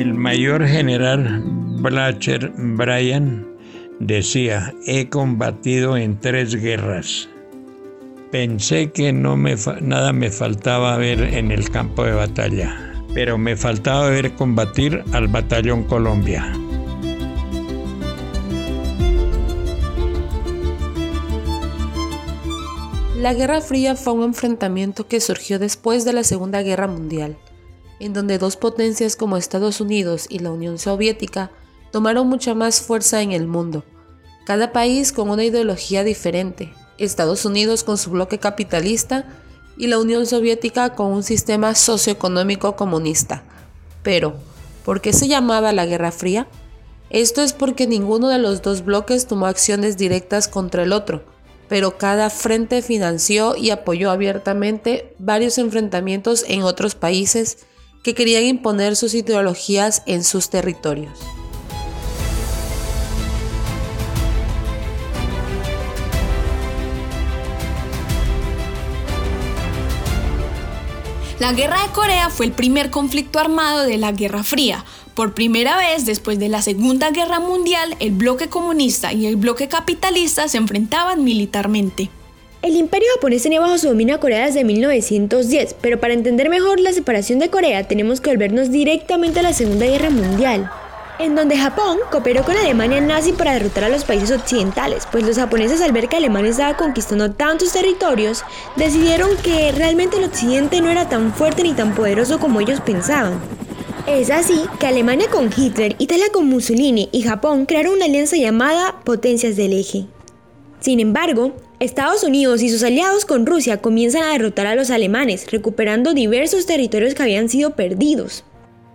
El mayor general Blacher Bryan decía, he combatido en tres guerras. Pensé que no me nada me faltaba ver en el campo de batalla, pero me faltaba ver combatir al batallón Colombia. La Guerra Fría fue un enfrentamiento que surgió después de la Segunda Guerra Mundial, en donde dos potencias como Estados Unidos y la Unión Soviética tomaron mucha más fuerza en el mundo, cada país con una ideología diferente, Estados Unidos con su bloque capitalista y la Unión Soviética con un sistema socioeconómico comunista. Pero, ¿por qué se llamaba la Guerra Fría? Esto es porque ninguno de los dos bloques tomó acciones directas contra el otro, pero cada frente financió y apoyó abiertamente varios enfrentamientos en otros países que querían imponer sus ideologías en sus territorios. La Guerra de Corea fue el primer conflicto armado de la Guerra Fría, por primera vez después de la Segunda Guerra Mundial, el bloque comunista y el bloque capitalista se enfrentaban militarmente. El imperio japonés tenía bajo su dominio a Corea desde 1910, pero para entender mejor la separación de Corea tenemos que volvernos directamente a la Segunda Guerra Mundial, en donde Japón cooperó con Alemania nazi para derrotar a los países occidentales, pues los japoneses al ver que Alemania estaba conquistando tantos territorios, decidieron que realmente el occidente no era tan fuerte ni tan poderoso como ellos pensaban. Es así que Alemania con Hitler, Italia con Mussolini y Japón crearon una alianza llamada Potencias del Eje. Sin embargo, Estados Unidos y sus aliados con Rusia comienzan a derrotar a los alemanes, recuperando diversos territorios que habían sido perdidos.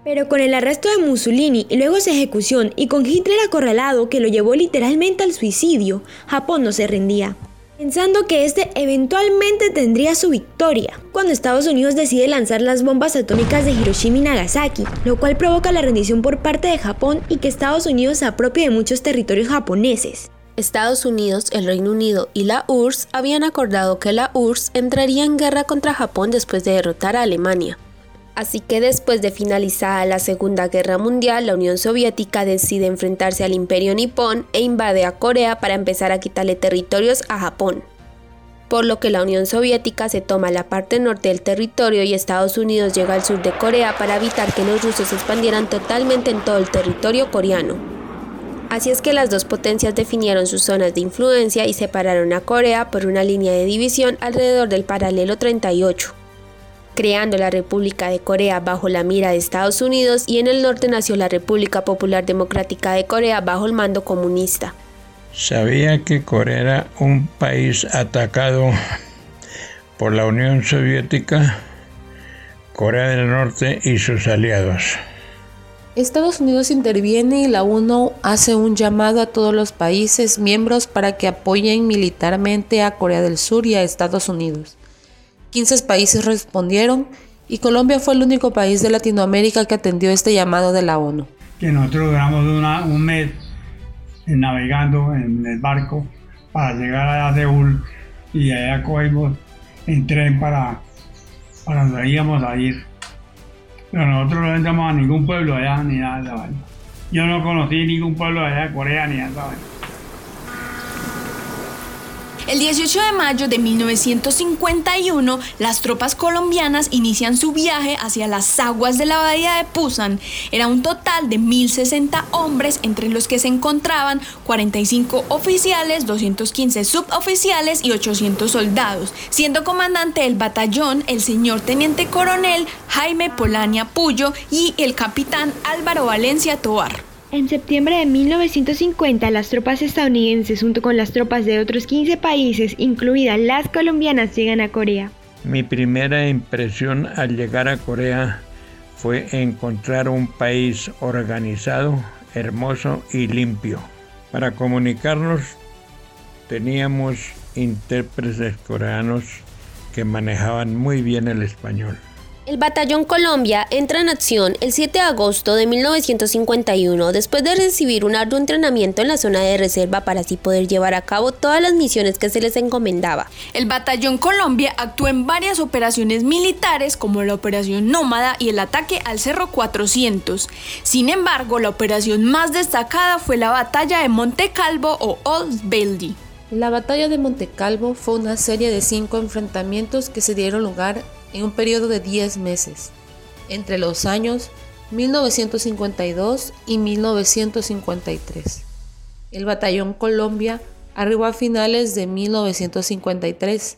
Pero con el arresto de Mussolini y luego su ejecución y con Hitler acorralado que lo llevó literalmente al suicidio, Japón no se rendía pensando que este eventualmente tendría su victoria, cuando Estados Unidos decide lanzar las bombas atómicas de Hiroshima y Nagasaki, lo cual provoca la rendición por parte de Japón y que Estados Unidos se apropie de muchos territorios japoneses. Estados Unidos, el Reino Unido y la URSS habían acordado que la URSS entraría en guerra contra Japón después de derrotar a Alemania. Así que después de finalizada la Segunda Guerra Mundial, la Unión Soviética decide enfrentarse al Imperio Nipón e invade a Corea para empezar a quitarle territorios a Japón. Por lo que la Unión Soviética se toma la parte norte del territorio y Estados Unidos llega al sur de Corea para evitar que los rusos expandieran totalmente en todo el territorio coreano. Así es que las dos potencias definieron sus zonas de influencia y separaron a Corea por una línea de división alrededor del paralelo 38 creando la República de Corea bajo la mira de Estados Unidos y en el norte nació la República Popular Democrática de Corea bajo el mando comunista. Sabía que Corea era un país atacado por la Unión Soviética, Corea del Norte y sus aliados. Estados Unidos interviene y la ONU hace un llamado a todos los países miembros para que apoyen militarmente a Corea del Sur y a Estados Unidos. 15 países respondieron y Colombia fue el único país de Latinoamérica que atendió este llamado de la ONU. Que nosotros duramos un mes navegando en el barco para llegar a Seúl y allá cogimos en tren para, para donde íbamos a ir. Pero nosotros no entramos a ningún pueblo allá ni nada Yo no conocí ningún pueblo allá de Corea ni nada el 18 de mayo de 1951, las tropas colombianas inician su viaje hacia las aguas de la bahía de Pusan. Era un total de 1.060 hombres, entre los que se encontraban 45 oficiales, 215 suboficiales y 800 soldados, siendo comandante del batallón el señor teniente coronel Jaime Polania Puyo y el capitán Álvaro Valencia Tobar. En septiembre de 1950, las tropas estadounidenses junto con las tropas de otros 15 países, incluidas las colombianas, llegan a Corea. Mi primera impresión al llegar a Corea fue encontrar un país organizado, hermoso y limpio. Para comunicarnos teníamos intérpretes coreanos que manejaban muy bien el español. El Batallón Colombia entra en acción el 7 de agosto de 1951 después de recibir un arduo entrenamiento en la zona de reserva para así poder llevar a cabo todas las misiones que se les encomendaba. El Batallón Colombia actuó en varias operaciones militares como la Operación Nómada y el ataque al Cerro 400. Sin embargo, la operación más destacada fue la batalla de Monte Calvo o Old Bailey. La batalla de Monte Calvo fue una serie de cinco enfrentamientos que se dieron lugar en un periodo de 10 meses, entre los años 1952 y 1953. El Batallón Colombia arribó a finales de 1953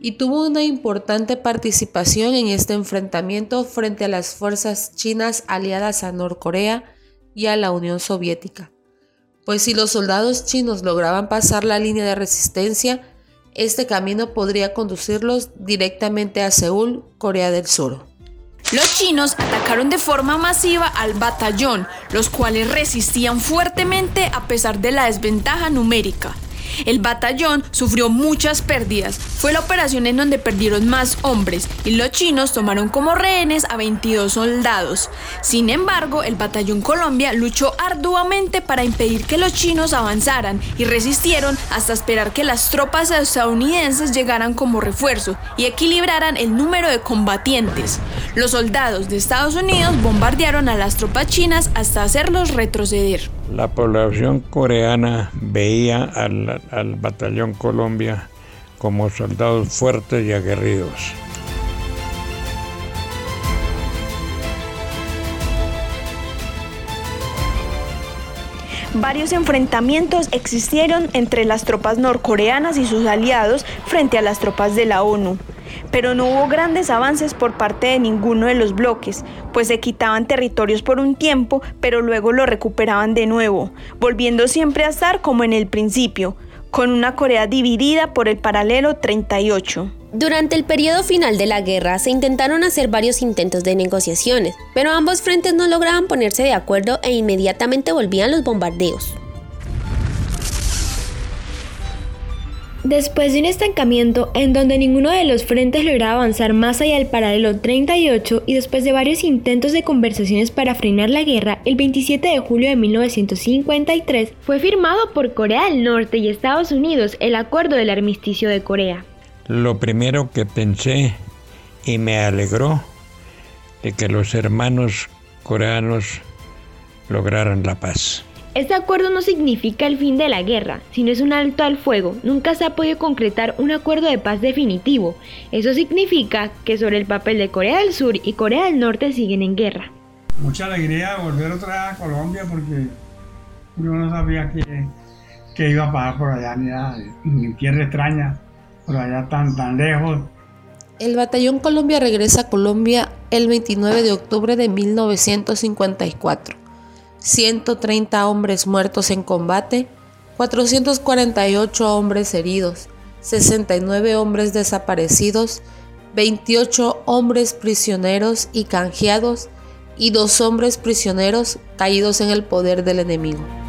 y tuvo una importante participación en este enfrentamiento frente a las fuerzas chinas aliadas a Norcorea y a la Unión Soviética. Pues si los soldados chinos lograban pasar la línea de resistencia, este camino podría conducirlos directamente a Seúl, Corea del Sur. Los chinos atacaron de forma masiva al batallón, los cuales resistían fuertemente a pesar de la desventaja numérica. El batallón sufrió muchas pérdidas. Fue la operación en donde perdieron más hombres y los chinos tomaron como rehenes a 22 soldados. Sin embargo, el batallón Colombia luchó arduamente para impedir que los chinos avanzaran y resistieron hasta esperar que las tropas estadounidenses llegaran como refuerzo y equilibraran el número de combatientes. Los soldados de Estados Unidos bombardearon a las tropas chinas hasta hacerlos retroceder. La población coreana veía al, al batallón Colombia como soldados fuertes y aguerridos. Varios enfrentamientos existieron entre las tropas norcoreanas y sus aliados frente a las tropas de la ONU pero no hubo grandes avances por parte de ninguno de los bloques, pues se quitaban territorios por un tiempo, pero luego lo recuperaban de nuevo, volviendo siempre a estar como en el principio, con una Corea dividida por el paralelo 38. Durante el periodo final de la guerra se intentaron hacer varios intentos de negociaciones, pero ambos frentes no lograban ponerse de acuerdo e inmediatamente volvían los bombardeos. Después de un estancamiento en donde ninguno de los frentes lograba avanzar más allá del paralelo 38 y después de varios intentos de conversaciones para frenar la guerra, el 27 de julio de 1953 fue firmado por Corea del Norte y Estados Unidos el Acuerdo del Armisticio de Corea. Lo primero que pensé y me alegró de que los hermanos coreanos lograran la paz. Este acuerdo no significa el fin de la guerra, sino es un alto al fuego. Nunca se ha podido concretar un acuerdo de paz definitivo. Eso significa que sobre el papel de Corea del Sur y Corea del Norte siguen en guerra. Mucha alegría volver otra vez a Colombia porque yo no sabía que, iba a pasar por allá, ni nada, en tierra extraña, por allá tan, tan lejos. El Batallón Colombia regresa a Colombia el 29 de octubre de 1954 130 hombres muertos en combate, 448 hombres heridos, 69 hombres desaparecidos, 28 hombres prisioneros y canjeados y dos hombres prisioneros caídos en el poder del enemigo.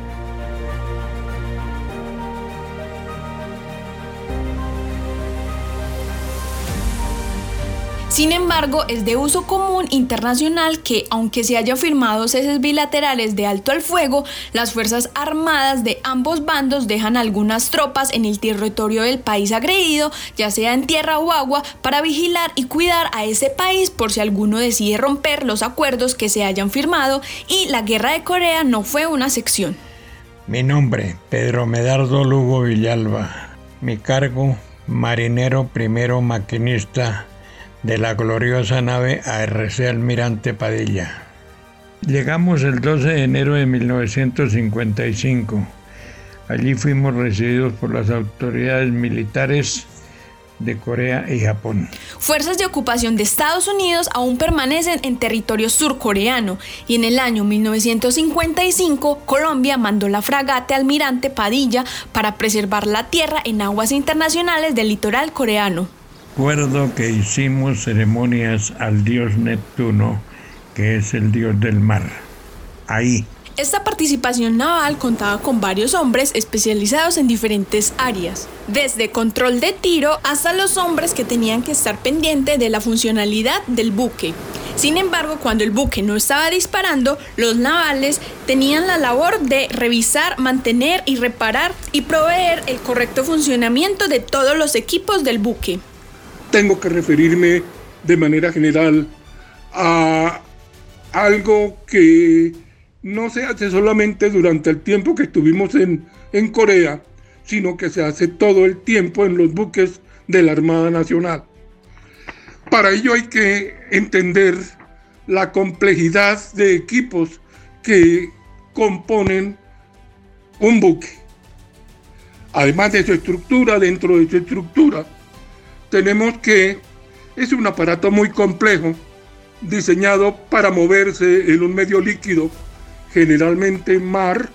Sin embargo, es de uso común internacional que, aunque se hayan firmado ceses bilaterales de alto al fuego, las Fuerzas Armadas de ambos bandos dejan algunas tropas en el territorio del país agredido, ya sea en tierra o agua, para vigilar y cuidar a ese país por si alguno decide romper los acuerdos que se hayan firmado y la guerra de Corea no fue una sección. Mi nombre, Pedro Medardo Lugo Villalba. Mi cargo, marinero primero maquinista de la gloriosa nave ARC Almirante Padilla. Llegamos el 12 de enero de 1955. Allí fuimos recibidos por las autoridades militares de Corea y Japón. Fuerzas de ocupación de Estados Unidos aún permanecen en territorio surcoreano y en el año 1955 Colombia mandó la fragata Almirante Padilla para preservar la tierra en aguas internacionales del litoral coreano. Recuerdo que hicimos ceremonias al dios Neptuno, que es el dios del mar. Ahí. Esta participación naval contaba con varios hombres especializados en diferentes áreas, desde control de tiro hasta los hombres que tenían que estar pendientes de la funcionalidad del buque. Sin embargo, cuando el buque no estaba disparando, los navales tenían la labor de revisar, mantener y reparar y proveer el correcto funcionamiento de todos los equipos del buque. Tengo que referirme de manera general a algo que no se hace solamente durante el tiempo que estuvimos en, en Corea, sino que se hace todo el tiempo en los buques de la Armada Nacional. Para ello hay que entender la complejidad de equipos que componen un buque. Además de su estructura, dentro de su estructura, tenemos que es un aparato muy complejo, diseñado para moverse en un medio líquido generalmente mar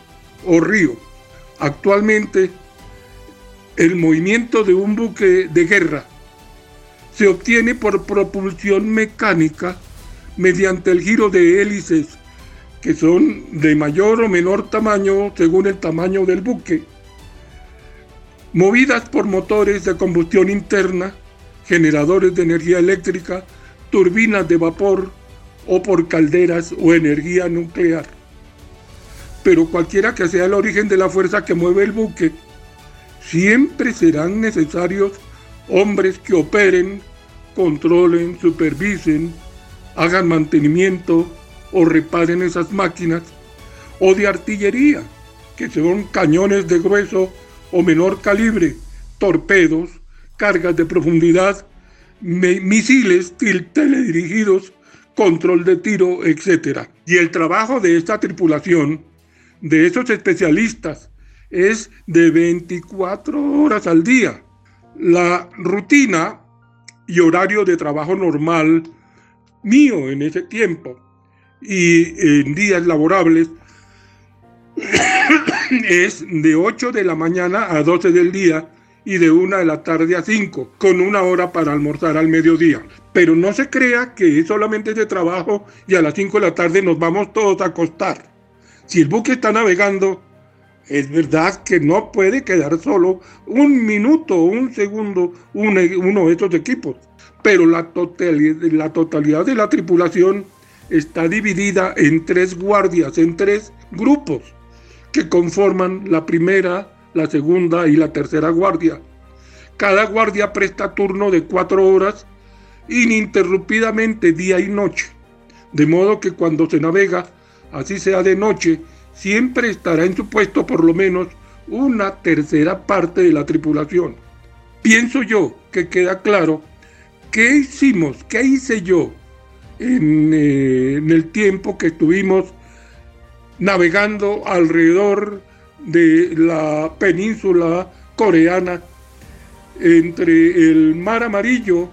o río. Actualmente, el movimiento de un buque de guerra se obtiene por propulsión mecánica mediante el giro de hélices que son de mayor o menor tamaño según el tamaño del buque, movidas por motores de combustión interna, generadores de energía eléctrica, turbinas de vapor o por calderas o energía nuclear. Pero cualquiera que sea el origen de la fuerza que mueve el buque, siempre serán necesarios hombres que operen, controlen, supervisen, hagan mantenimiento o reparen esas máquinas, o de artillería, que son cañones de grueso o menor calibre, torpedos, cargas de profundidad, misiles teledirigidos, control de tiro, etc. Y el trabajo de esta tripulación de esos especialistas es de 24 horas al día. La rutina y horario de trabajo normal mío en ese tiempo y en días laborables es de 8 de la mañana a 12 del día y de 1 de la tarde a 5, con una hora para almorzar al mediodía. Pero no se crea que es solamente de trabajo y a las 5 de la tarde nos vamos todos a acostar. Si el buque está navegando, es verdad que no puede quedar solo un minuto un segundo uno de estos equipos, pero la totalidad, la totalidad de la tripulación está dividida en tres guardias, en tres grupos que conforman la primera, la segunda y la tercera guardia. Cada guardia presta turno de cuatro horas ininterrumpidamente día y noche, de modo que cuando se navega así sea de noche, siempre estará en su puesto por lo menos una tercera parte de la tripulación. Pienso yo que queda claro qué hicimos, qué hice yo en, eh, en el tiempo que estuvimos navegando alrededor de la península coreana entre el mar amarillo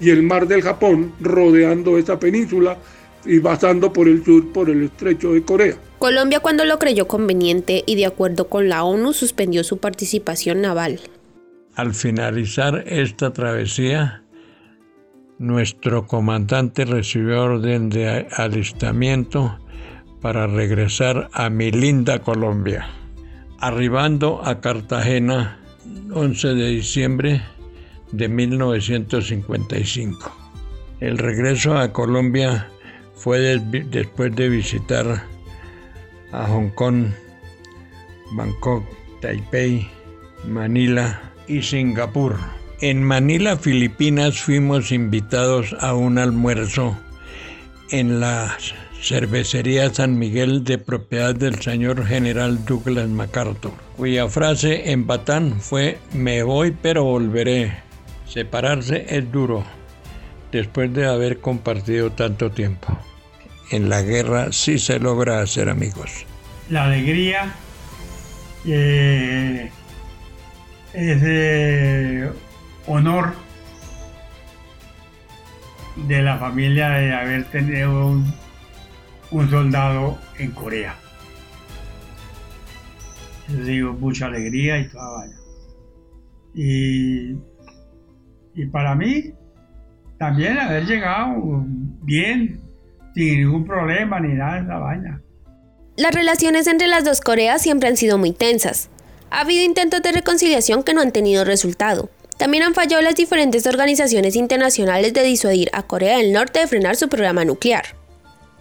y el mar del Japón, rodeando esa península y pasando por el sur por el estrecho de Corea. Colombia cuando lo creyó conveniente y de acuerdo con la ONU suspendió su participación naval. Al finalizar esta travesía, nuestro comandante recibió orden de alistamiento para regresar a mi linda Colombia. Arribando a Cartagena 11 de diciembre de 1955. El regreso a Colombia fue después de visitar a Hong Kong, Bangkok, Taipei, Manila y Singapur. En Manila, Filipinas, fuimos invitados a un almuerzo en la cervecería San Miguel de propiedad del señor general Douglas MacArthur, cuya frase en Batán fue me voy pero volveré. Separarse es duro después de haber compartido tanto tiempo en la guerra sí se logra hacer amigos. La alegría eh, es de honor de la familia de haber tenido un, soldado en Corea. Yo digo mucha alegría y toda vaya. Y, y para mí, también haber llegado bien sin ningún problema ni nada de la vaina. Las relaciones entre las dos Coreas siempre han sido muy tensas. Ha habido intentos de reconciliación que no han tenido resultado. También han fallado las diferentes organizaciones internacionales de disuadir a Corea del Norte de frenar su programa nuclear.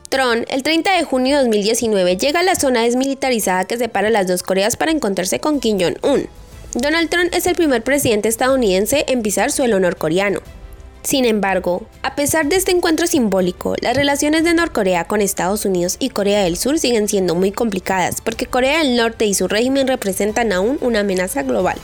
Tron, el 30 de junio de 2019, llega a la zona desmilitarizada que separa las dos Coreas para encontrarse con Kim Jong-un. Donald Trump es el primer presidente estadounidense en pisar suelo norcoreano. Sin embargo, a pesar de este encuentro simbólico, las relaciones de Norcorea con Estados Unidos y Corea del Sur siguen siendo muy complicadas porque Corea del Norte y su régimen representan aún una amenaza global.